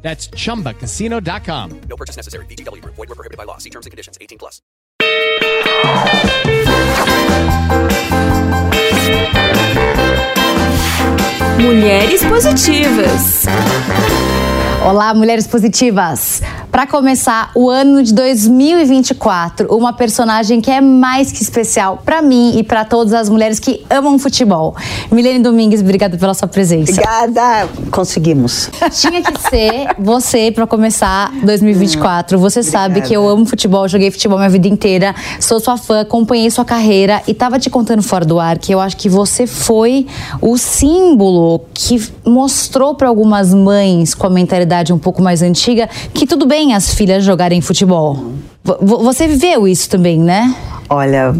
That's chumbacasino.com. No purchase necessary. VGW Group. Void were prohibited by law. See terms and conditions. 18 plus. Mulheres Positivas. Olá, mulheres positivas! Para começar o ano de 2024, uma personagem que é mais que especial para mim e para todas as mulheres que amam futebol. Milene Domingues, obrigada pela sua presença. Obrigada, conseguimos. Tinha que ser você para começar 2024. Você sabe que eu amo futebol, joguei futebol minha vida inteira, sou sua fã, acompanhei sua carreira e tava te contando fora do ar que eu acho que você foi o símbolo que mostrou para algumas mães com a mentalidade um pouco mais antiga que tudo bem as filhas jogarem futebol. Você viveu isso também, né? Olha,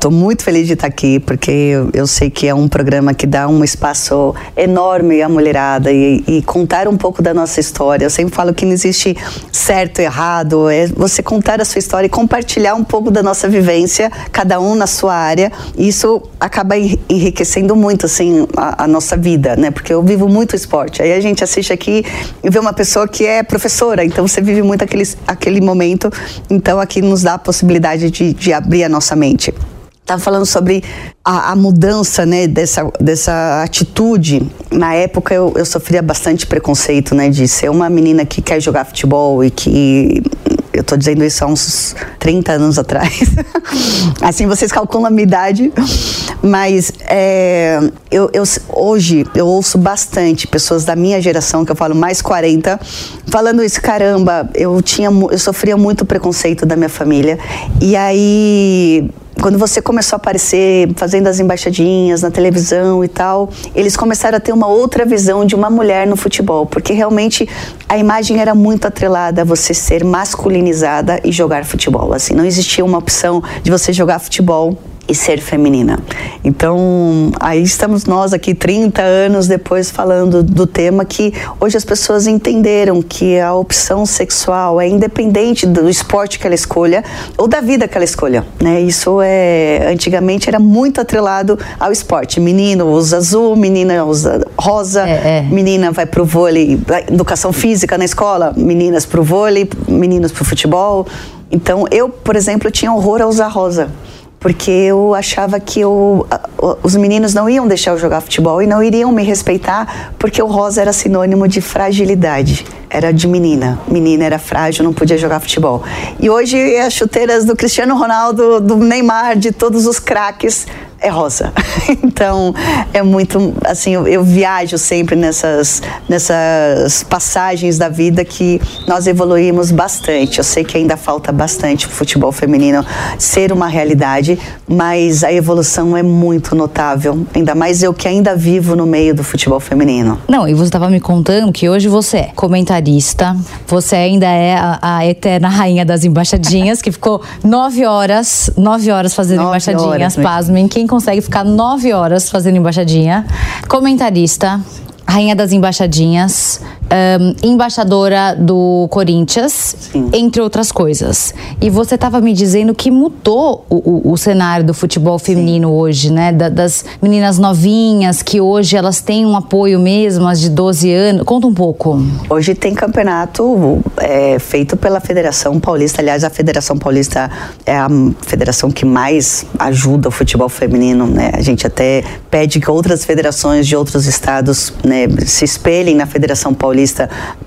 estou muito feliz de estar aqui, porque eu, sei que é um programa que dá um espaço enorme à mulherada e, e contar um pouco da nossa história. Eu sempre falo que não existe certo errado, é você contar a sua história e compartilhar um pouco da nossa vivência, cada um na sua área. E isso acaba enri- enriquecendo muito, assim, a, a nossa vida, né? Porque eu vivo muito esporte. Aí a gente assiste aqui e vê uma pessoa que é professora, então você vive muito aquele, aquele momento. Então aqui nos dá a possibilidade de, de abrir a nossa mente. Estava falando sobre a, a mudança né, dessa, dessa atitude. Na época eu, eu sofria bastante preconceito, né? De ser uma menina que quer jogar futebol e que. Eu tô dizendo isso há uns 30 anos atrás. assim vocês calculam a minha idade. Mas é, eu, eu- hoje eu ouço bastante pessoas da minha geração, que eu falo mais 40, falando isso, caramba, eu tinha eu sofria muito preconceito da minha família. E aí quando você começou a aparecer fazendo as embaixadinhas na televisão e tal, eles começaram a ter uma outra visão de uma mulher no futebol, porque realmente a imagem era muito atrelada a você ser masculinizada e jogar futebol. Assim, não existia uma opção de você jogar futebol e ser feminina. Então, aí estamos nós aqui 30 anos depois falando do tema que hoje as pessoas entenderam que a opção sexual é independente do esporte que ela escolha ou da vida que ela escolha, né? Isso é antigamente era muito atrelado ao esporte. Menino usa azul, menina usa rosa, É, é. menina vai pro vôlei, educação física na escola, meninas pro vôlei, meninos pro futebol. Então, eu, por exemplo, tinha horror a usar rosa porque eu achava que eu, os meninos não iam deixar eu jogar futebol e não iriam me respeitar, porque o rosa era sinônimo de fragilidade. Era de menina. Menina era frágil, não podia jogar futebol. E hoje as chuteiras do Cristiano Ronaldo, do Neymar, de todos os craques, é rosa. Então, é muito, assim, eu, eu viajo sempre nessas, nessas passagens da vida que nós evoluímos bastante. Eu sei que ainda falta bastante o futebol feminino ser uma realidade, mas a evolução é muito notável. Ainda mais eu que ainda vivo no meio do futebol feminino. Não, e você estava me contando que hoje você é comentarista, você ainda é a, a eterna rainha das embaixadinhas, que ficou nove horas, nove horas fazendo Nove embaixadinhas, horas, né? pasmem. Quem consegue ficar nove horas fazendo embaixadinha? Comentarista, rainha das embaixadinhas, ahn, embaixadora do Corinthians, entre outras coisas. E você estava me dizendo que mudou o, o- o cenário do futebol feminino hoje, né? Da- das meninas novinhas, que hoje elas têm um apoio mesmo, as de 12 anos. Conta um pouco. Hoje tem campeonato é, feito pela Federação Paulista. Aliás, a Federação Paulista é a federação que mais ajuda o futebol feminino. Né? A gente até pede que outras federações de outros estados né, se espelhem na Federação Paulista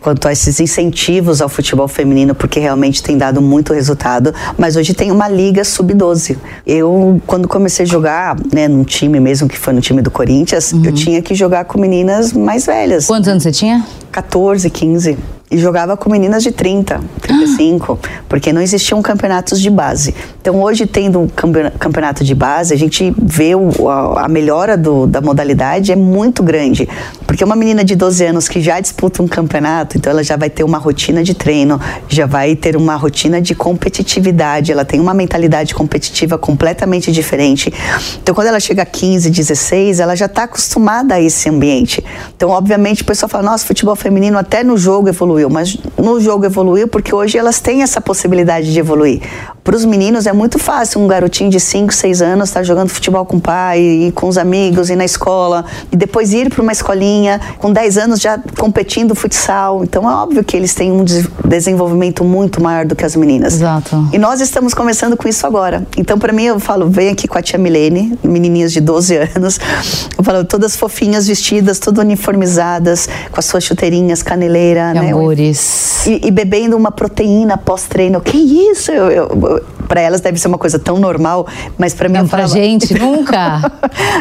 quanto a esses incentivos ao futebol feminino, porque realmente tem dado muito resultado. Mas hoje tem uma liga sub-12. Eu, quando comecei a jogar né, num time mesmo, que foi no time do Corinthians, eu tinha que jogar com meninas mais velhas. Quantos anos você tinha? 14, 15. E jogava com meninas de 30, 35, porque não existiam campeonatos de base. Então, hoje, tendo um campeonato de base, a gente vê o, a, a, melhora do, da modalidade é muito grande. Porque uma menina de 12 anos que já disputa um campeonato, então ela já vai ter uma rotina de treino, já vai ter uma rotina de competitividade, ela tem uma mentalidade competitiva completamente diferente. Então, quando ela chega a 15, 16, ela já está acostumada a esse ambiente. Então, obviamente, o pessoal fala: nossa, futebol feminino até no jogo evoluiu, mas no jogo evoluiu porque hoje elas têm essa possibilidade de evoluir. Para os meninos é muito fácil um garotinho de 5, 6 anos estar tá jogando futebol com o pai, e com os amigos, e na escola, e depois ir para uma escolinha, com 10 anos já competindo futsal. Então é óbvio que eles têm um desenvolvimento muito maior do que as meninas. Exato. E nós estamos começando com isso agora. Então, para mim, eu falo, vem aqui com a tia Milene, menininhas de 12 anos. Eu falo, todas fofinhas, vestidas, todas uniformizadas, com as suas chuteirinhas, caneleira, né? E, e bebendo uma proteína pós-treino. Que isso? eu, eu para elas deve ser uma coisa tão normal, mas para mim não, pra gente nunca.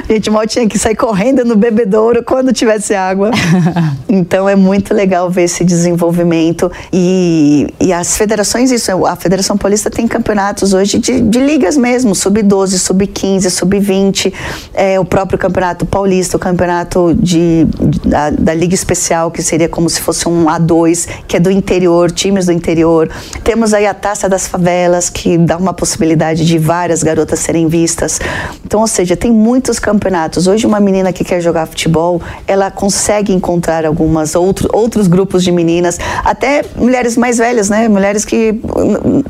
a gente mal tinha que sair correndo no bebedouro quando tivesse água. então é muito legal ver esse desenvolvimento e, e as federações isso, a Federação Paulista tem campeonatos hoje de, de ligas mesmo, sub-12, sub-15, sub-20, é, o próprio campeonato paulista, o campeonato de, da, da Liga Especial, que seria como se fosse um A2, que é do interior, times do interior. Temos aí a Taça das Favelas, que dá uma possibilidade de várias garotas serem vistas. Então, ou seja, tem muitos campeonatos. Hoje, uma menina que quer jogar futebol, ela consegue encontrar algumas outro, outros grupos de meninas, até mulheres mais velhas, né? Mulheres que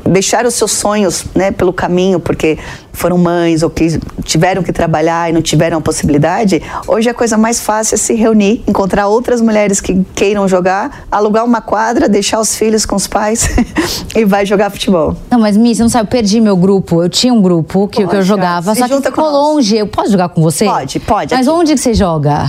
deixaram seus sonhos, né, pelo caminho, porque foram mães ou que tiveram que trabalhar e não tiveram a possibilidade. Hoje a coisa mais fácil é se reunir, encontrar outras mulheres que queiram jogar, alugar uma quadra, deixar os filhos com os pais e vai jogar futebol. Não, mas Mi, você não sabe, eu perdi meu grupo. Eu tinha um grupo que, que eu jogava, só que ficou longe. Eu posso jogar com você? Pode, pode. Mas aqui. onde que você joga?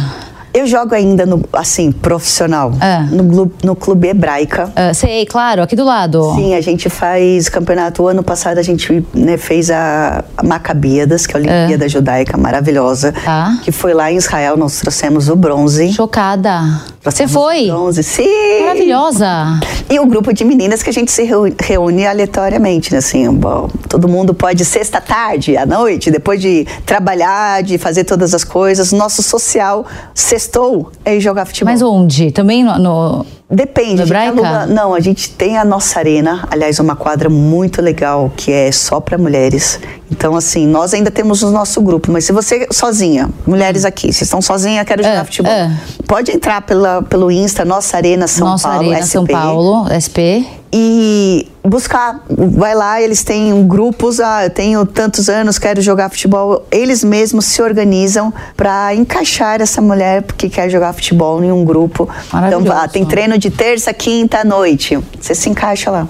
Eu jogo ainda no, assim, profissional. Ah. No, no Clube Hebraica. Ah, sei, claro, aqui do lado. Sim, a gente faz campeonato. O ano passado a gente né, fez a Macabíadas, que é a Olimpíada Judaica, maravilhosa. Tá. Que foi lá em Israel, nós trouxemos o bronze. Chocada. Você foi? o Bronze, sim! Maravilhosa. E o grupo de meninas que a gente se reúne aleatoriamente, né? Assim, bom, todo mundo pode sexta tarde, à noite, depois de trabalhar, de fazer todas as coisas. Nosso social sextou é ir jogar futebol. Mas onde? Também no. no- Depende. A gente não, a gente tem a nossa arena, aliás, uma quadra muito legal que é só para mulheres. Então, assim, nós ainda temos o nosso grupo, mas se você sozinha, mulheres aqui, vocês estão sozinha, quero jogar É, futebol, é. pode entrar pela, pelo Insta, Nossa Arena São Nossa Paulo, Arena, SP, São Paulo, SP. e buscar. Vai lá, eles têm grupos, ah, eu tenho tantos anos, quero jogar futebol. Eles mesmos se organizam para encaixar essa mulher que quer jogar futebol em um grupo. Então, vá, tem treino de terça, quinta à noite. Você se encaixa lá.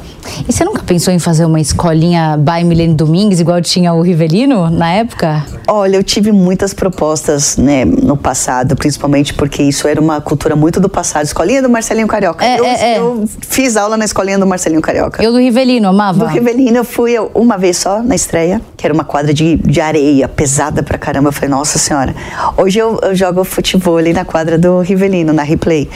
E você nunca pensou em fazer uma escolinha by Milene Domingues, igual tinha o Rivelino na época? Olha, eu tive muitas propostas né, no passado, principalmente porque isso era uma cultura muito do passado. Escolinha do Marcelinho Carioca. É, eu, é, é. eu fiz aula na escolinha do Marcelinho Carioca. Eu do Rivelino, amava. Do Rivelino eu fui uma vez só na estreia, que era uma quadra de, de areia, pesada pra caramba. Eu falei, nossa senhora. Hoje eu, eu jogo futebol ali na quadra do Rivelino, na replay.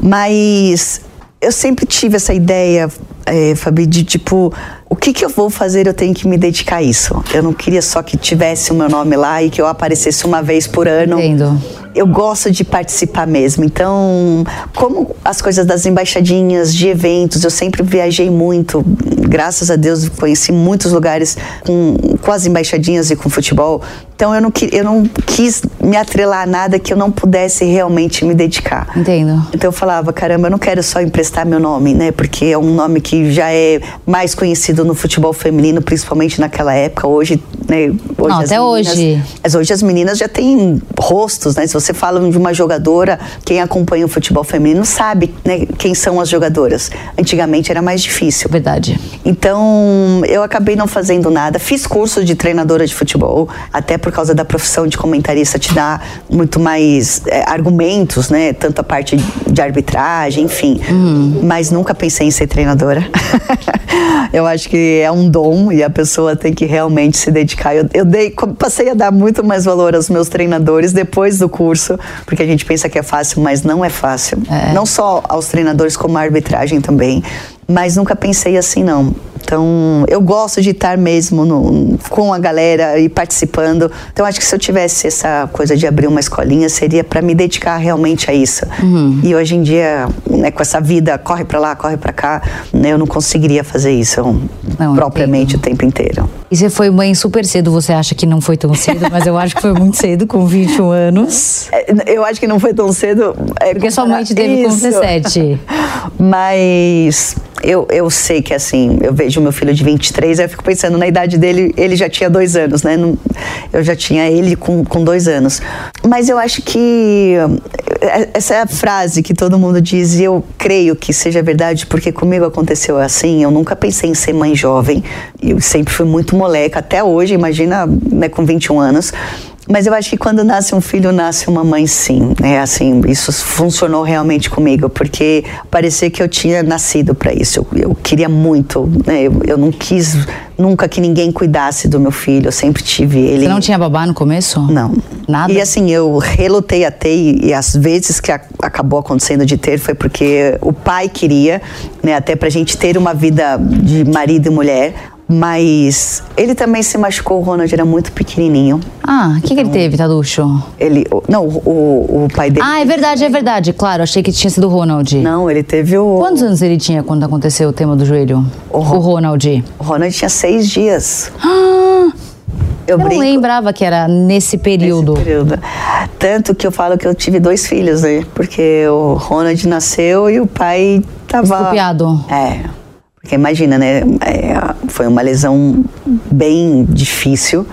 Mas eu sempre tive essa ideia, é, Fabi, de tipo, o que, que eu vou fazer? Eu tenho que me dedicar a isso. Eu não queria só que tivesse o meu nome lá e que eu aparecesse uma vez por ano. Entendo. Eu gosto de participar mesmo. Então, como as coisas das embaixadinhas, de eventos, eu sempre viajei muito. Graças a Deus, conheci muitos lugares com, com as embaixadinhas e com futebol. Então, eu não, eu não quis me atrelar a nada que eu não pudesse realmente me dedicar. Entendo. Então eu falava, caramba, eu não quero só emprestar meu nome, né? Porque é um nome que já é mais conhecido no futebol feminino, principalmente naquela época. Hoje, né? Hoje Não, até meninas- hoje. Mas hoje as meninas já têm rostos, né? Se você fala de uma jogadora, quem acompanha o futebol feminino sabe né, quem são as jogadoras. Antigamente era mais difícil. Verdade. Então, eu acabei não fazendo nada. Fiz curso de treinadora de futebol, até por causa da profissão de comentarista te dá muito mais é, argumentos, né? Tanto a parte de arbitragem, enfim. Mas nunca pensei em ser treinadora. Eu acho que é um dom e a pessoa tem que realmente se dedicar. Eu, eu dei, passei a dar muito mais valor aos meus treinadores depois do curso, porque a gente pensa que é fácil, mas não é fácil. É. Não só aos treinadores, como a arbitragem também mas nunca pensei assim não. Então, eu gosto de estar mesmo no, com a galera e participando. Então, acho que se eu tivesse essa coisa de abrir uma escolinha, seria para me dedicar realmente a isso. Uhum. E hoje em dia, né, com essa vida, corre para lá, corre para cá, né, eu não conseguiria fazer isso não, propriamente o tempo inteiro. E você foi mãe super cedo, você acha que não foi tão cedo, mas eu acho que foi muito cedo, com 21 anos. É, eu acho que não foi tão cedo. É, Porque sua mãe te teve isso. com 17. Mas eu, eu sei que assim, eu vejo meu filho de 23, aí eu fico pensando, na idade dele, ele já tinha dois anos, né? Eu já tinha ele com, com dois anos. Mas eu acho que é, essa é frase que todo mundo diz e eu creio que seja verdade, porque comigo aconteceu assim, eu nunca pensei em ser mãe jovem, eu sempre fui muito moleca, até hoje, imagina, né, com 21 anos. Mas eu acho que quando nasce um filho, nasce uma mãe sim. É assim, isso funcionou realmente comigo, porque parecia que eu tinha nascido para isso. Eu, eu, queria muito, né? eu, eu não quis nunca que ninguém cuidasse do meu filho, eu sempre tive ele. Você não tinha babá no começo? Não. Nada? E assim, eu relutei a ter, e, e as vezes que a, acabou acontecendo de ter foi porque o pai queria, né, até pra gente ter uma vida de marido e mulher. Mas ele também se machucou, o Ronald era muito pequenininho. Ah, o que, então, que ele teve, Taducho? Ele, não, o, o pai dele... Ah, é verdade, é verdade, claro, achei que tinha sido o Ronald. Não, ele teve o... Quantos anos ele tinha quando aconteceu o tema do joelho? O, Ron... o Ronald. O Ronald tinha seis dias. Ah... Eu, eu não lembrava que era nesse período. nesse período. Tanto que eu falo que eu tive dois filhos, né? Porque o Ronald nasceu e o pai tava... Escopiado. É. Imagina, né? É, foi uma lesão bem difícil.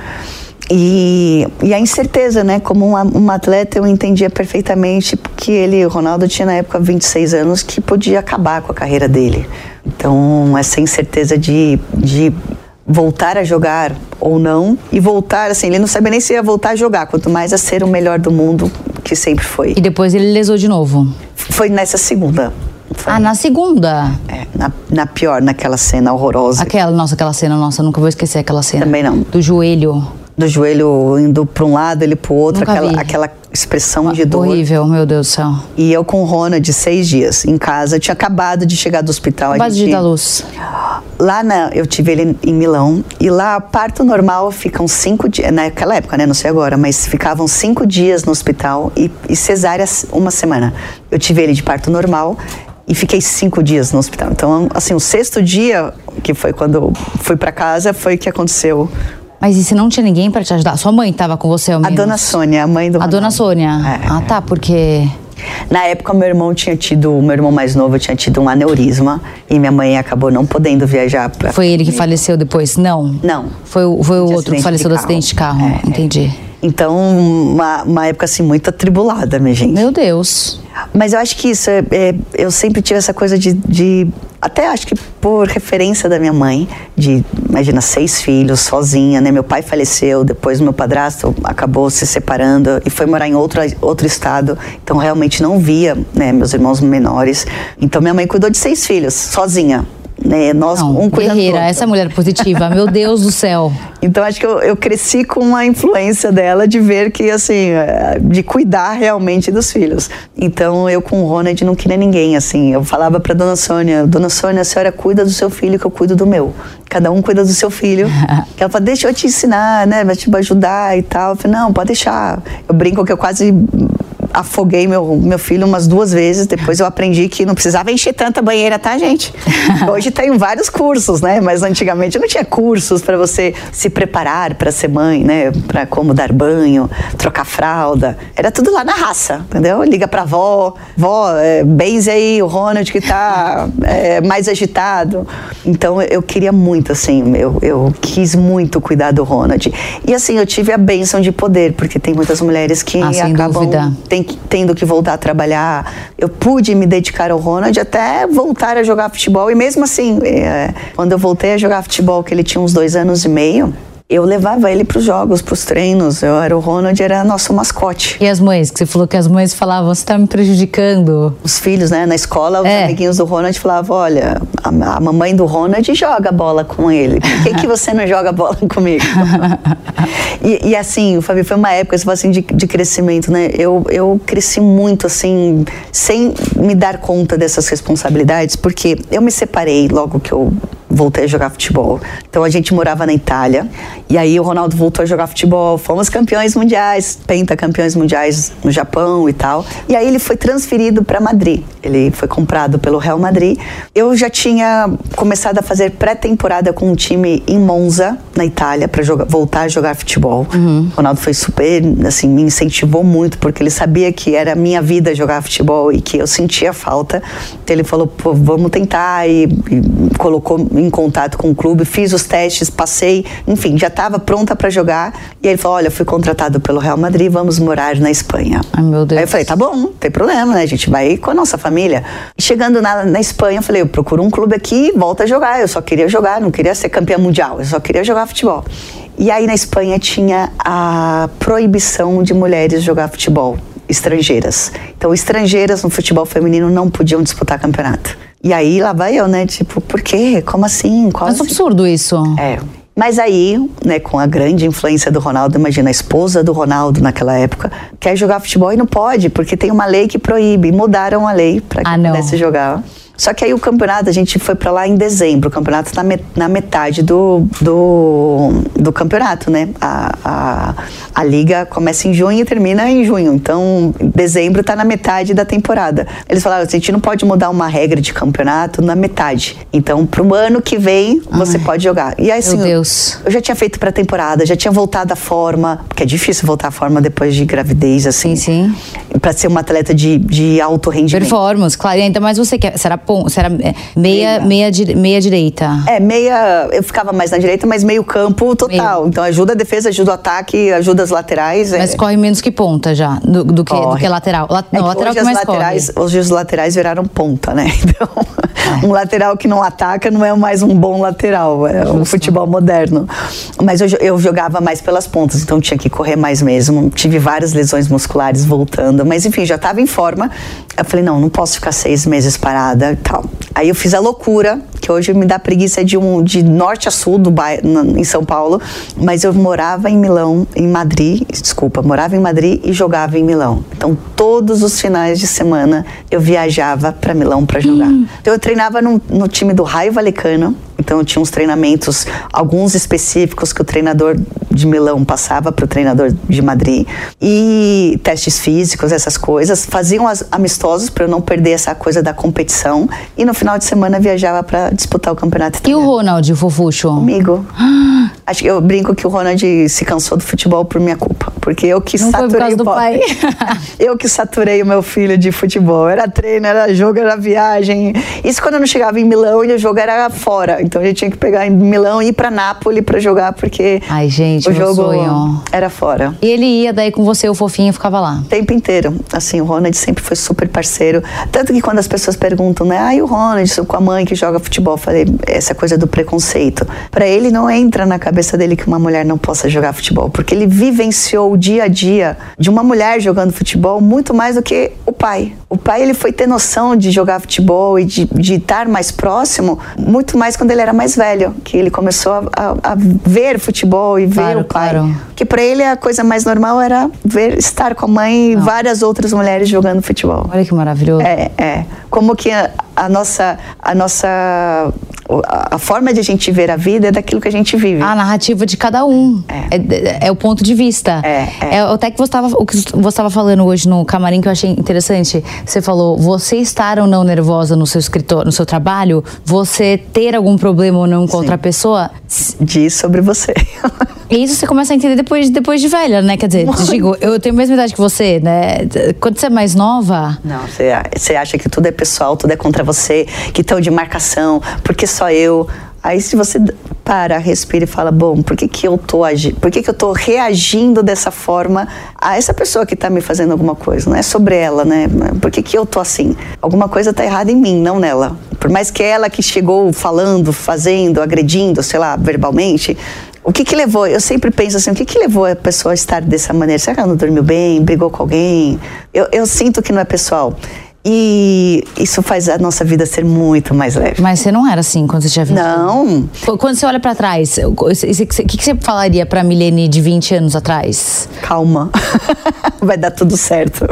E, e a incerteza, né? Como uma, uma, atleta, eu entendia perfeitamente que ele, o Ronaldo, tinha na época 26 anos, que podia acabar com a carreira dele. Então, essa incerteza de, de voltar a jogar ou não, e voltar, assim, ele não sabia nem se ia voltar a jogar, quanto mais a ser o melhor do mundo, que sempre foi. E depois ele lesou de novo? Foi nessa segunda. Foi. Ah, na segunda? É, na, na, pior, naquela cena horrorosa. Aquela, nossa, aquela cena, nossa, nunca vou esquecer aquela cena. Também não. Do joelho. Do joelho indo para um lado, ele para o outro, aquela, aquela expressão de dor. Horrível, meu Deus do céu. E eu com Rona de seis dias em casa, eu tinha acabado de chegar do hospital. Acabado de dar luz. Lá na, eu tive ele em Milão e lá parto normal ficam cinco dias, naquela época, né, não sei agora, mas ficavam cinco dias no hospital e, e cesárea uma semana. Eu tive ele de parto normal e fiquei cinco dias no hospital. Então, assim, o sexto dia, que foi quando fui para casa, foi que aconteceu. Mas e se não tinha ninguém para te ajudar? Sua mãe estava com você ao menos? A dona Sônia, a mãe do A Ronaldo. dona Sônia? É. Ah, tá, porque... Na época, meu irmão tinha tido, o meu irmão mais novo tinha tido um aneurisma e minha mãe acabou não podendo viajar. Pra... Foi ele que faleceu depois? Não? Não. Foi, foi o outro que faleceu do acidente de carro? É, Entendi. É. Então, uma, uma época assim muito atribulada, minha gente. Meu Deus. Mas eu acho que isso, é, é, eu sempre tive essa coisa de, de, Até acho que por referência da minha mãe, de, imagina, seis filhos, sozinha, né? Meu pai faleceu, depois meu padrasto acabou se separando e foi morar em outro, outro estado. Então, realmente não via né, meus irmãos menores. Então, minha mãe cuidou de seis filhos, sozinha né? Nós Não, um guerreira, essa mulher positiva, meu Deus do céu. Então acho que eu, eu, cresci com a influência dela de ver que assim, é, de cuidar realmente dos filhos. Então eu com o Ronald não queria ninguém assim. Eu falava para Dona Sônia, Dona Sônia, a senhora cuida do seu filho que eu cuido do meu. Cada um cuida do seu filho. ela fala, deixa eu te ensinar, né? Vai te ajudar e tal. Eu falei, não, pode deixar. Eu brinco que eu quase afoguei meu, meu filho umas duas vezes. Depois eu aprendi que não precisava encher tanta banheira, tá, gente? Hoje tem vários cursos, né? Mas antigamente não tinha cursos para você se preparar para ser mãe, né? Para como dar banho, trocar fralda. Era tudo lá na raça, entendeu? Liga pra avó, vó, é, benze aí o Ronald que tá é, mais agitado. Então eu queria muito, assim, eu, eu quis muito cuidar do Ronald. E assim, eu tive a bênção de poder, porque tem muitas mulheres que ah, acabam tem, tendo que voltar a trabalhar. Eu pude me dedicar ao Ronald até voltar a jogar futebol. E mesmo assim, é, quando eu voltei a jogar futebol, que ele tinha uns dois anos e meio, eu levava ele para os jogos, para os treinos. Eu era o Ronald, era nosso mascote. E as mães, que você falou que as mães falavam, você tá me prejudicando. Os filhos, né, na escola, os É. amiguinhos do Ronald falavam: olha, a, a mamãe do Ronald joga bola com ele. Por que, que você não joga bola comigo? e, e assim, Fabi, foi uma época você fala assim, de, de crescimento, né? Eu, eu cresci muito, assim, sem me dar conta dessas responsabilidades, porque eu me separei logo que eu voltei a jogar futebol. Então a gente morava na Itália e aí o Ronaldo voltou a jogar futebol. Fomos campeões mundiais, pentacampeões mundiais no Japão e tal. E aí ele foi transferido para Madrid. Ele foi comprado pelo Real Madrid. Eu já tinha começado a fazer pré-temporada com um time em Monza, na Itália, para voltar a jogar futebol. O Ronaldo foi super, assim, me incentivou muito porque ele sabia que era minha vida jogar futebol e que eu sentia falta. Então ele falou, Pô, vamos tentar e, e colocou em contato com o clube, fiz os testes, passei, enfim, já estava pronta para jogar. E ele falou: Olha, fui contratado pelo Real Madrid, vamos morar na Espanha. Ai, meu Deus. Aí eu falei: Tá bom, não tem problema, né? A gente vai com a nossa família. Chegando na, na Espanha, eu falei: Eu procuro um clube aqui e volto a jogar. Eu só queria jogar, não queria ser campeã mundial, eu só queria jogar futebol. E aí na Espanha tinha a proibição de mulheres jogar futebol estrangeiras. Então, estrangeiras no futebol feminino não podiam disputar campeonato. E aí lá vai eu, né? Tipo, por quê? Como assim? Qual Mas absurdo isso. é. Mas aí, né, com a grande influência do Ronaldo, imagina a esposa do Ronaldo naquela época, quer jogar futebol e não pode, porque tem uma lei que proíbe. Mudaram a lei para que Ah, não. pudesse jogar. Só que aí o campeonato, a gente foi para lá em dezembro. O campeonato tá na metade do, do, do campeonato, né? A, a, a liga começa em junho e termina em junho. Então, dezembro tá na metade da temporada. Eles falaram, a gente não pode mudar uma regra de campeonato na metade. Então, pro ano que vem, você pode jogar. E aí, assim, Meu Deus. eu já tinha feito pré-temporada, já tinha voltado à forma, porque é difícil voltar à forma depois de gravidez, assim. Sim, Pra ser uma atleta de, de alto rendimento. Performance, claro. E ainda mais você que será, você era é, meia, meia, dire- meia direita. É, meia. Eu ficava mais na direita, mas meio campo total. Meio. Então ajuda a defesa, ajuda o ataque, ajuda as laterais. é- Mas corre menos que ponta já, do, do que, do que lateral. La, É não, lateral hoje que mais laterais, corre. hoje os laterais viraram ponta, né? Então, um lateral que não ataca não é mais um bom lateral, é o futebol moderno. Mas eu, eu jogava mais pelas pontas, então tinha que correr mais mesmo. Tive várias lesões musculares voltando, mas enfim, já estava em forma. Eu falei, não, não posso ficar seis meses parada e tal. Aí eu fiz a loucura, que hoje me dá preguiça de, um, de norte a sul do bai- na- em São Paulo, mas eu morava em Milão, em Madrid, desculpa, morava em Madrid e jogava em Milão. Então todos os finais de semana eu viajava para Milão para jogar. Então eu treinava no, no time do Raio Valecano, então eu tinha uns treinamentos, alguns específicos que o treinador de Milão passava para o treinador de Madrid e testes físicos, essas coisas, faziam as amistosos para eu não perder essa coisa da competição e no final de semana viajava para disputar o campeonato E o. Ronald, o fofucho? Comigo. Acho que eu brinco que o Ronald se cansou do futebol por minha culpa, porque eu que Não foi por saturei causa o pai. eu que saturei o meu filho de futebol. Era treino, era jogo, era viagem. Isso quando eu não chegava em Milão e o jogo era fora. Então a gente tinha que pegar em Milão e ir para Nápoles para jogar porque Ai, gente, o jogo sonho. era fora. E ele ia daí com você, o fofinho, e ficava lá. O tempo inteiro. Assim, o Ronald sempre foi super parceiro. Tanto que quando as pessoas perguntam, né? Ah, e o Ronald com a mãe que joga futebol? Eu falei, essa coisa do preconceito. Para ele não entra na cabeça dele que uma mulher não possa jogar futebol, porque ele vivenciou o dia a dia de uma mulher jogando futebol muito mais do que o pai. O pai, ele foi ter noção de jogar futebol e de, de estar mais próximo muito mais quando ele era mais velho, que ele começou a, a- a ver futebol e ver Claro, o pai. claro. Que para ele a coisa mais normal era ver estar com a mãe e várias outras mulheres jogando futebol. Olha que maravilhoso. É, é. Como que a, a nossa a nossa a, forma de a gente ver a vida é daquilo que a gente vive. A narrativa de cada um. É, é- é o ponto de vista. É, é. até que você estava o que você estava falando hoje no camarim que eu achei interessante. Você falou, você estar ou não nervosa no seu escritório, no seu trabalho, você ter algum problema ou não com outra pessoa, Diz sobre você. e isso você começa a entender depois, depois de velha, né? Quer dizer, digo, eu tenho a mesma idade que você, né? Quando você é mais nova, Não, você, você acha que tudo é pessoal, tudo é contra você, que estão de marcação, porque só eu. Aí se você para, respira e fala, bom, por que, que eu tô agindo? Por que, que eu tô reagindo dessa forma a essa pessoa que tá me fazendo alguma coisa? Não é sobre ela, né? Por que, que eu tô assim? Alguma coisa tá errada em mim, não nela. Por mais que ela que chegou falando, fazendo, agredindo, sei lá, verbalmente, O que que levou? Eu sempre penso assim, o que que levou a pessoa a estar dessa maneira? Será que ela não dormiu bem? Brigou com alguém? Eu, eu sinto que não é pessoal. E isso faz a nossa vida ser muito mais leve. Mas você não era assim quando você tinha 20 Não, Quando você olha pra trás, o que, que você falaria pra Milene de 20 anos atrás? calma. Vai dar tudo certo.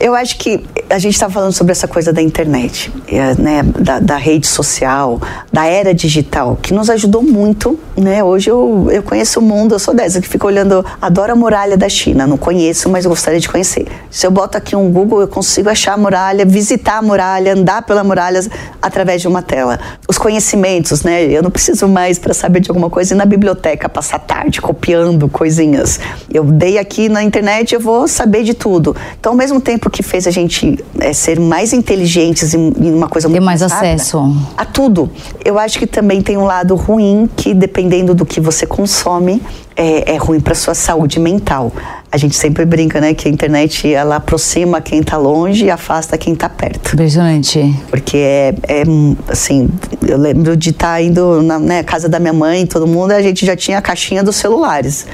Eu acho que a gente está falando sobre essa coisa da internet, né, da, da rede social, da era digital, que nos ajudou muito. Né? Hoje eu, eu conheço o mundo, eu sou dessa que fica olhando, adoro a muralha da China, não conheço, mas gostaria de conhecer. Se eu boto aqui um Google, eu consigo achar a muralha, visitar a muralha, andar pela muralha através de uma tela. Os conhecimentos, né? Eu não preciso mais para saber de alguma coisa ir na biblioteca, passar tarde copiando coisinhas. Eu dei aqui na internet, eu vou saber de tudo. Então, ao mesmo tempo que fez a gente é, ser mais inteligentes em, em uma coisa Ter muito mais rápida, acesso. a tudo. Eu acho que também tem um lado ruim que, dependendo do que você consome, é, é ruim para sua saúde mental. A gente sempre brinca, né, que a internet ela aproxima quem está longe e afasta quem está perto. Impressionante. Porque é, é, assim, eu lembro de estar indo na né, casa da minha mãe, todo mundo, a gente já tinha a caixinha dos celulares.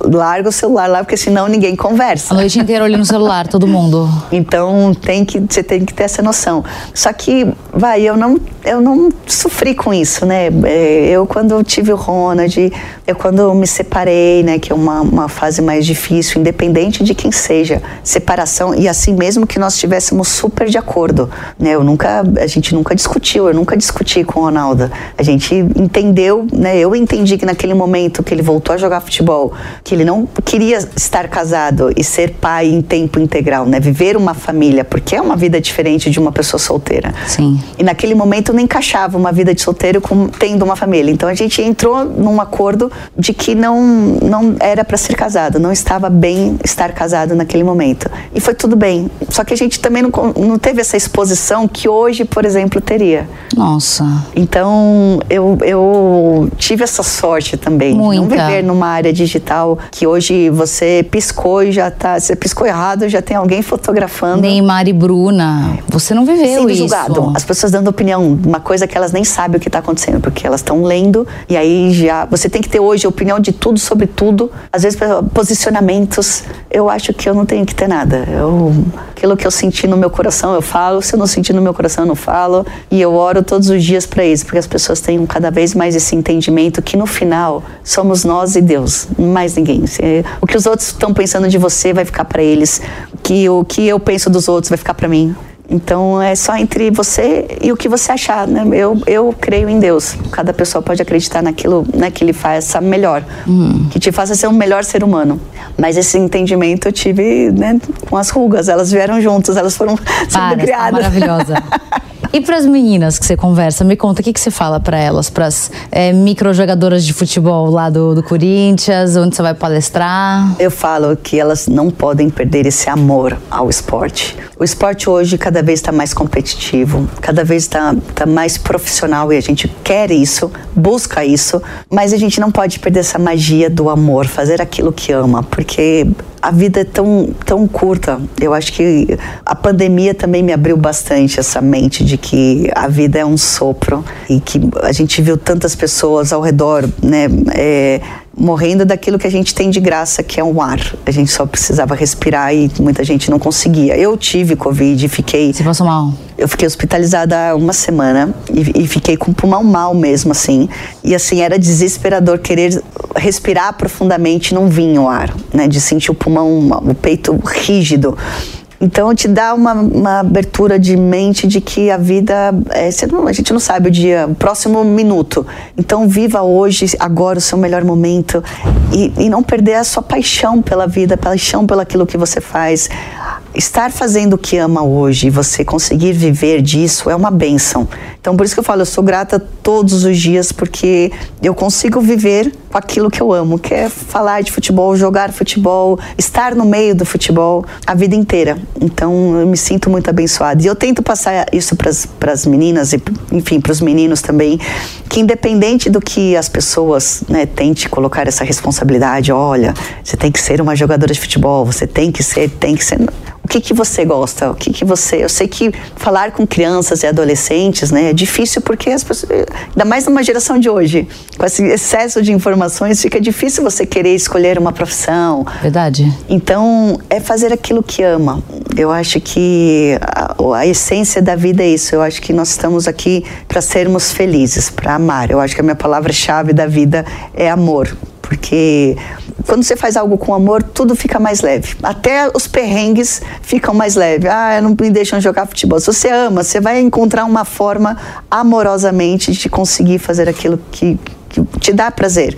Larga o celular lá, porque senão ninguém conversa. A noite inteira olhando no celular, todo mundo. Então tem que você tem que ter essa noção. Só que vai, eu não eu não sofri com isso, né? É, Eu quando tive o Ronald, eu quando me separei, né, que é uma, uma fase mais difícil, independente de quem seja, separação e assim mesmo que nós estivéssemos super de acordo, né? Eu nunca a gente nunca discutiu, eu nunca discuti com o Ronaldo. A gente entendeu, né? Eu entendi que naquele momento que ele voltou a jogar futebol, que ele não queria estar casado e ser pai em tempo integral, né? Viver uma família, porque é uma vida diferente de uma pessoa solteira. Sim. E naquele momento não encaixava uma vida de solteiro com tendo uma família. Então a gente entrou num acordo de que não não era para ser casado, não estava bem estar casado naquele momento. E foi tudo bem. Só que a gente também não, não teve essa exposição que hoje, por exemplo, teria. Nossa. Então, eu, eu tive essa sorte também de não Muita. viver numa área digital que hoje você piscou e já tá. Você piscou errado, já tem alguém fotografando. Neymar e Bruna, você não viveu Sendo isso. julgado, as pessoas dando opinião, uma coisa que elas nem sabem o que está acontecendo, porque elas estão lendo e aí já você tem que ter hoje opinião de tudo sobre tudo, às vezes posicionamentos. Eu acho que eu não tenho que ter nada. Eu, aquilo que eu senti no meu coração eu falo, se eu não sentir no meu coração eu não falo e eu oro todos os dias para isso, porque as pessoas tenham cada vez mais esse entendimento que no final somos nós e Deus, mais ninguém. O que os outros estão pensando de você vai ficar para eles, que o que eu penso dos outros vai ficar para mim. Então é só entre você e o que você achar, né? Eu, eu creio em Deus. Cada pessoa pode acreditar naquilo né, que ele faça melhor, que te faça ser um melhor ser humano. Mas esse entendimento eu tive né, com as rugas, elas vieram juntas, elas foram sendo Para, tá criadas. maravilhosa. E para as meninas que você conversa, me conta, o que, que você fala para elas, para as micro jogadoras de futebol lá do, do Corinthians, onde você vai palestrar? Eu falo que elas não podem perder esse amor ao esporte. O esporte hoje cada vez está mais competitivo, cada vez está tá mais profissional e a gente quer isso, busca isso, mas a gente não pode perder essa magia do amor, fazer aquilo que ama, porque a vida é tão, tão curta. Eu acho que a pandemia também me abriu bastante essa mente de que a vida é um sopro e que a gente viu tantas pessoas ao redor, né? é, morrendo daquilo que a gente tem de graça, que é o ar. A gente só precisava respirar e muita gente não conseguia. Eu tive Covid e fiquei. Você passou mal? Eu fiquei hospitalizada uma semana e, e fiquei com o pulmão mal mesmo, assim. E assim, era desesperador querer respirar profundamente não vinha o ar, né? De sentir o pulmão, o peito rígido. Então te dá uma, uma abertura de mente de que a vida, é, não- a gente não sabe o dia, o próximo minuto. Então viva hoje, agora o seu melhor momento e, e não perder a sua paixão pela vida, paixão pelo aquilo que você faz. Estar fazendo o que ama hoje e você conseguir viver disso é uma benção. Então por isso que eu falo, eu sou grata todos os dias porque eu consigo viver com aquilo que eu amo, que é falar de futebol, jogar futebol, estar no meio do futebol a vida inteira. Então eu me sinto muito abençoada. E eu tento passar isso para as meninas e, enfim, para os meninos também, que independente do que as pessoas né, tente colocar essa responsabilidade, olha, você tem que ser uma jogadora de futebol, você tem que ser, tem que ser. O que que você gosta, o que que você, eu sei que falar com crianças e adolescentes, né, é difícil porque as pessoas, ainda mais numa geração de hoje, com esse excesso de informações, fica difícil você querer escolher uma profissão. Verdade. Então, é fazer aquilo que ama. Eu acho que a, a essência da vida é isso. Eu acho que nós estamos aqui para sermos felizes, para amar. Eu acho que a minha palavra-chave da vida é amor, porque quando você faz algo com amor, tudo fica mais leve. Até os perrengues ficam mais leves. Ah, não me deixam jogar futebol. Se você ama, você vai encontrar uma forma amorosamente de conseguir fazer aquilo que, que te dá prazer.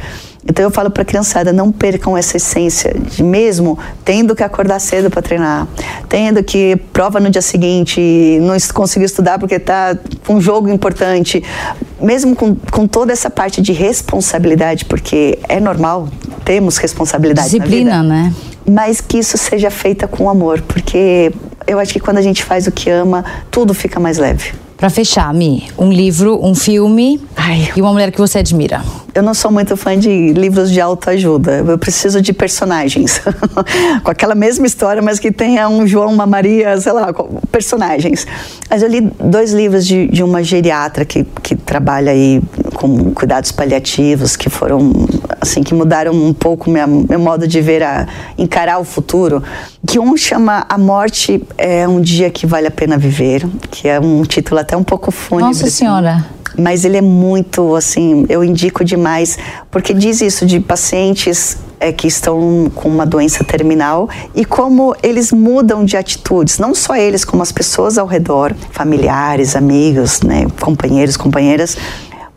Então eu falo para a criançada, não percam essa essência de mesmo tendo que acordar cedo para treinar, tendo que prova no dia seguinte, não conseguiu estudar porque está com um jogo importante, mesmo com, com toda essa parte de responsabilidade, porque é normal, temos responsabilidade Disciplina, né? Mas que isso seja feita com amor, porque eu acho que quando a gente faz o que ama, tudo fica mais leve. Para fechar, Mi, um livro, um filme Ai. e uma mulher que você admira. Eu não sou muito fã de livros de autoajuda. Eu preciso de personagens. com aquela mesma história, mas que tenha um João, uma Maria, sei lá, personagens. Mas eu li dois livros de, de uma geriatra que, que trabalha aí com cuidados paliativos, que foram, assim, que mudaram um pouco minha, meu modo de ver, a, encarar o futuro. Que um chama A Morte é um Dia que Vale a Pena Viver, que é um título até um pouco fúnebre. Nossa Senhora. Mas ele é muito assim, eu indico demais, porque diz isso de pacientes é, que estão com uma doença terminal e como eles mudam de atitudes, não só eles, como as pessoas ao redor, familiares, amigos, né, companheiros, companheiras,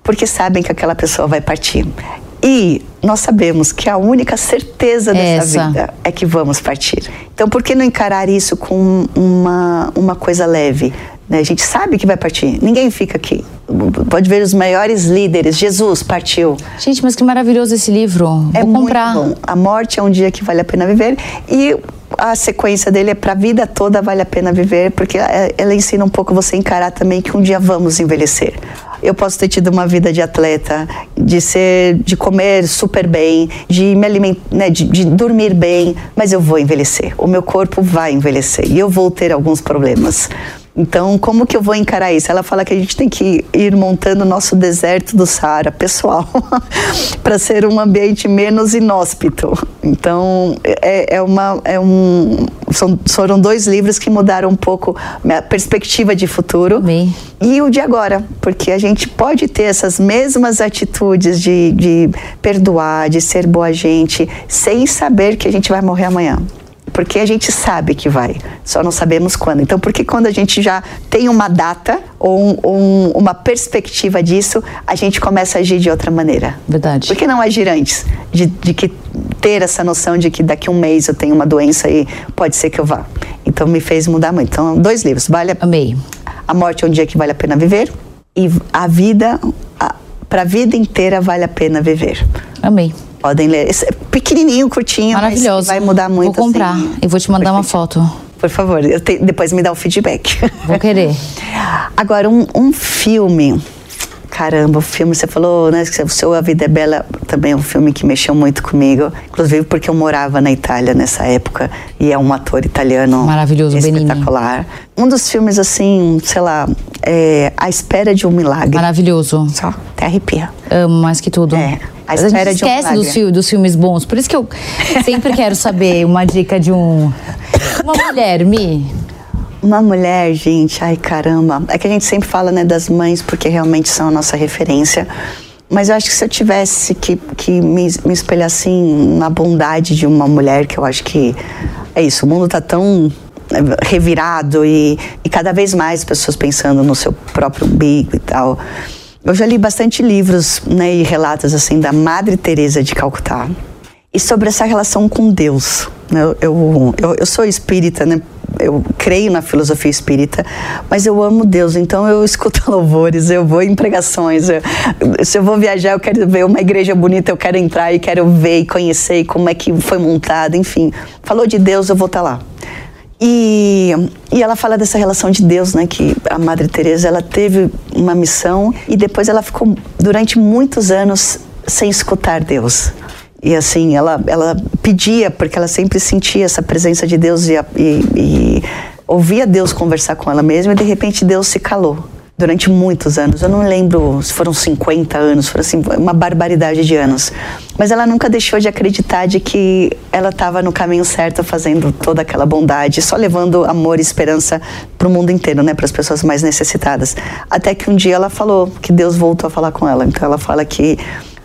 porque sabem que aquela pessoa vai partir. E nós sabemos que a única certeza dessa Essa. vida é que vamos partir. Então, por que não encarar isso com uma, uma coisa leve? Né? A gente sabe que vai partir, ninguém fica aqui. Pode ver os maiores líderes. Jesus partiu. Gente, mas que maravilhoso esse livro. É Vou comprar. muito bom. A morte é um dia que vale a pena viver e a sequência dele é para a vida toda vale a pena viver, porque é- ela ensina um pouco você encarar também que um dia vamos envelhecer. Eu posso ter tido uma vida de atleta, de ser, de comer super bem, de me alimentar, né, de, de dormir bem, mas eu vou envelhecer. O meu corpo vai envelhecer e eu vou ter alguns problemas. Então, como que eu vou encarar isso? Ela fala que a gente tem que ir montando o nosso deserto do Saara pessoal para ser um ambiente menos inóspito. Então, é, é uma, é um, são, foram dois livros que mudaram um pouco minha perspectiva de futuro Amei. e o de agora, porque a gente pode ter essas mesmas atitudes de, de perdoar, de ser boa gente, sem saber que a gente vai morrer amanhã. Porque a gente sabe que vai, só não sabemos quando. Então, porque quando a gente já tem uma data ou, um- um- uma perspectiva disso, a gente começa a agir de outra maneira. Verdade. Por que não agir antes? De, de que ter essa noção de que daqui a um mês eu tenho uma doença e pode ser que eu vá. Então, me fez mudar muito. Então, dois livros. Vale a Amei. a morte é um dia que vale a pena viver e a vida, para a vida inteira vale a pena viver. Amei. Podem ler. Esse é pequenininho, curtinho, Maravilhoso. mas vai mudar muito. Vou comprar assim. e vou te mandar uma foto. Por favor, te- depois me dá o feedback. Vou querer. Agora, um, um filme. Caramba, o filme, você falou, né? que O seu A Vida é Bela também é um filme que mexeu muito comigo. Inclusive porque eu morava na Itália nessa época e é um ator italiano Maravilhoso, espetacular. Um dos filmes, assim, sei lá, é A Espera de um Milagre. Maravilhoso. Só, até arrepia. Amo mais que tudo. É, a A gente esquece dos, fi- dos filmes bons. Por isso que eu sempre quero saber uma dica de um. Uma mulher, Mi. Uma mulher, gente, ai caramba. É que a gente sempre fala, né, das mães, porque realmente são a nossa referência. Mas eu acho que se eu tivesse que, que me, me espelhar assim na bondade de uma mulher, que eu acho que é isso, o mundo tá tão é, revirado e, e cada vez mais pessoas pensando no seu próprio umbigo e tal. Eu já li bastante livros né, e relatos assim da Madre Teresa de Calcutá e sobre essa relação com Deus. né? Eu, eu, eu, eu sou espírita, né? Eu creio na filosofia espírita, mas eu amo Deus, então eu escuto louvores, eu vou em pregações. eu- se eu vou viajar, eu quero ver uma igreja bonita, eu quero entrar e quero ver e conhecer como é que foi montada, enfim. Falou de Deus, eu vou estar lá. E, e ela fala dessa relação de Deus, né? Que a Madre Teresa ela teve uma missão e depois ela ficou durante muitos anos sem escutar Deus. E assim, ela, ela pedia, porque ela sempre sentia essa presença de Deus e, e, e ouvia Deus conversar com ela mesma, e de repente Deus se calou durante muitos anos. Eu não lembro se foram 50 anos, foram assim, uma barbaridade de anos. Mas ela nunca deixou de acreditar de que ela estava no caminho certo, fazendo toda aquela bondade, só levando amor e esperança para o mundo inteiro, né, para as pessoas mais necessitadas. Até que um dia ela falou que Deus voltou a falar com ela. Então ela fala que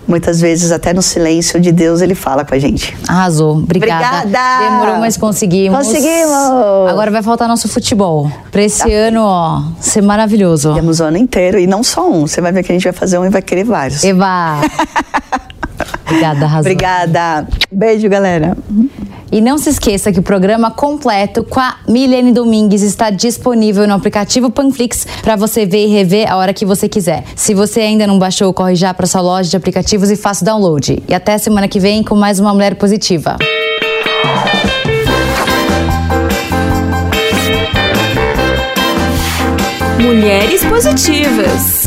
muitas vezes até no silêncio de Deus ele fala com a gente. Arrasou. Obrigada. Obrigada. Demorou, mas conseguimos. Conseguimos. Agora vai faltar nosso futebol. Pra esse ano, ó, ser maravilhoso. Temos o ano inteiro e não só um. Você vai ver que a gente vai fazer um e vai querer vários. Eva. Obrigada, arrasou. Obrigada. Beijo, galera. E não se esqueça que o programa completo com a Milene Domingues está disponível no aplicativo Panflix para você ver e rever a hora que você quiser. Se você ainda não baixou, corre já para sua loja de aplicativos e faça o download. E até semana que vem com mais uma Mulher Positiva. Mulheres Positivas.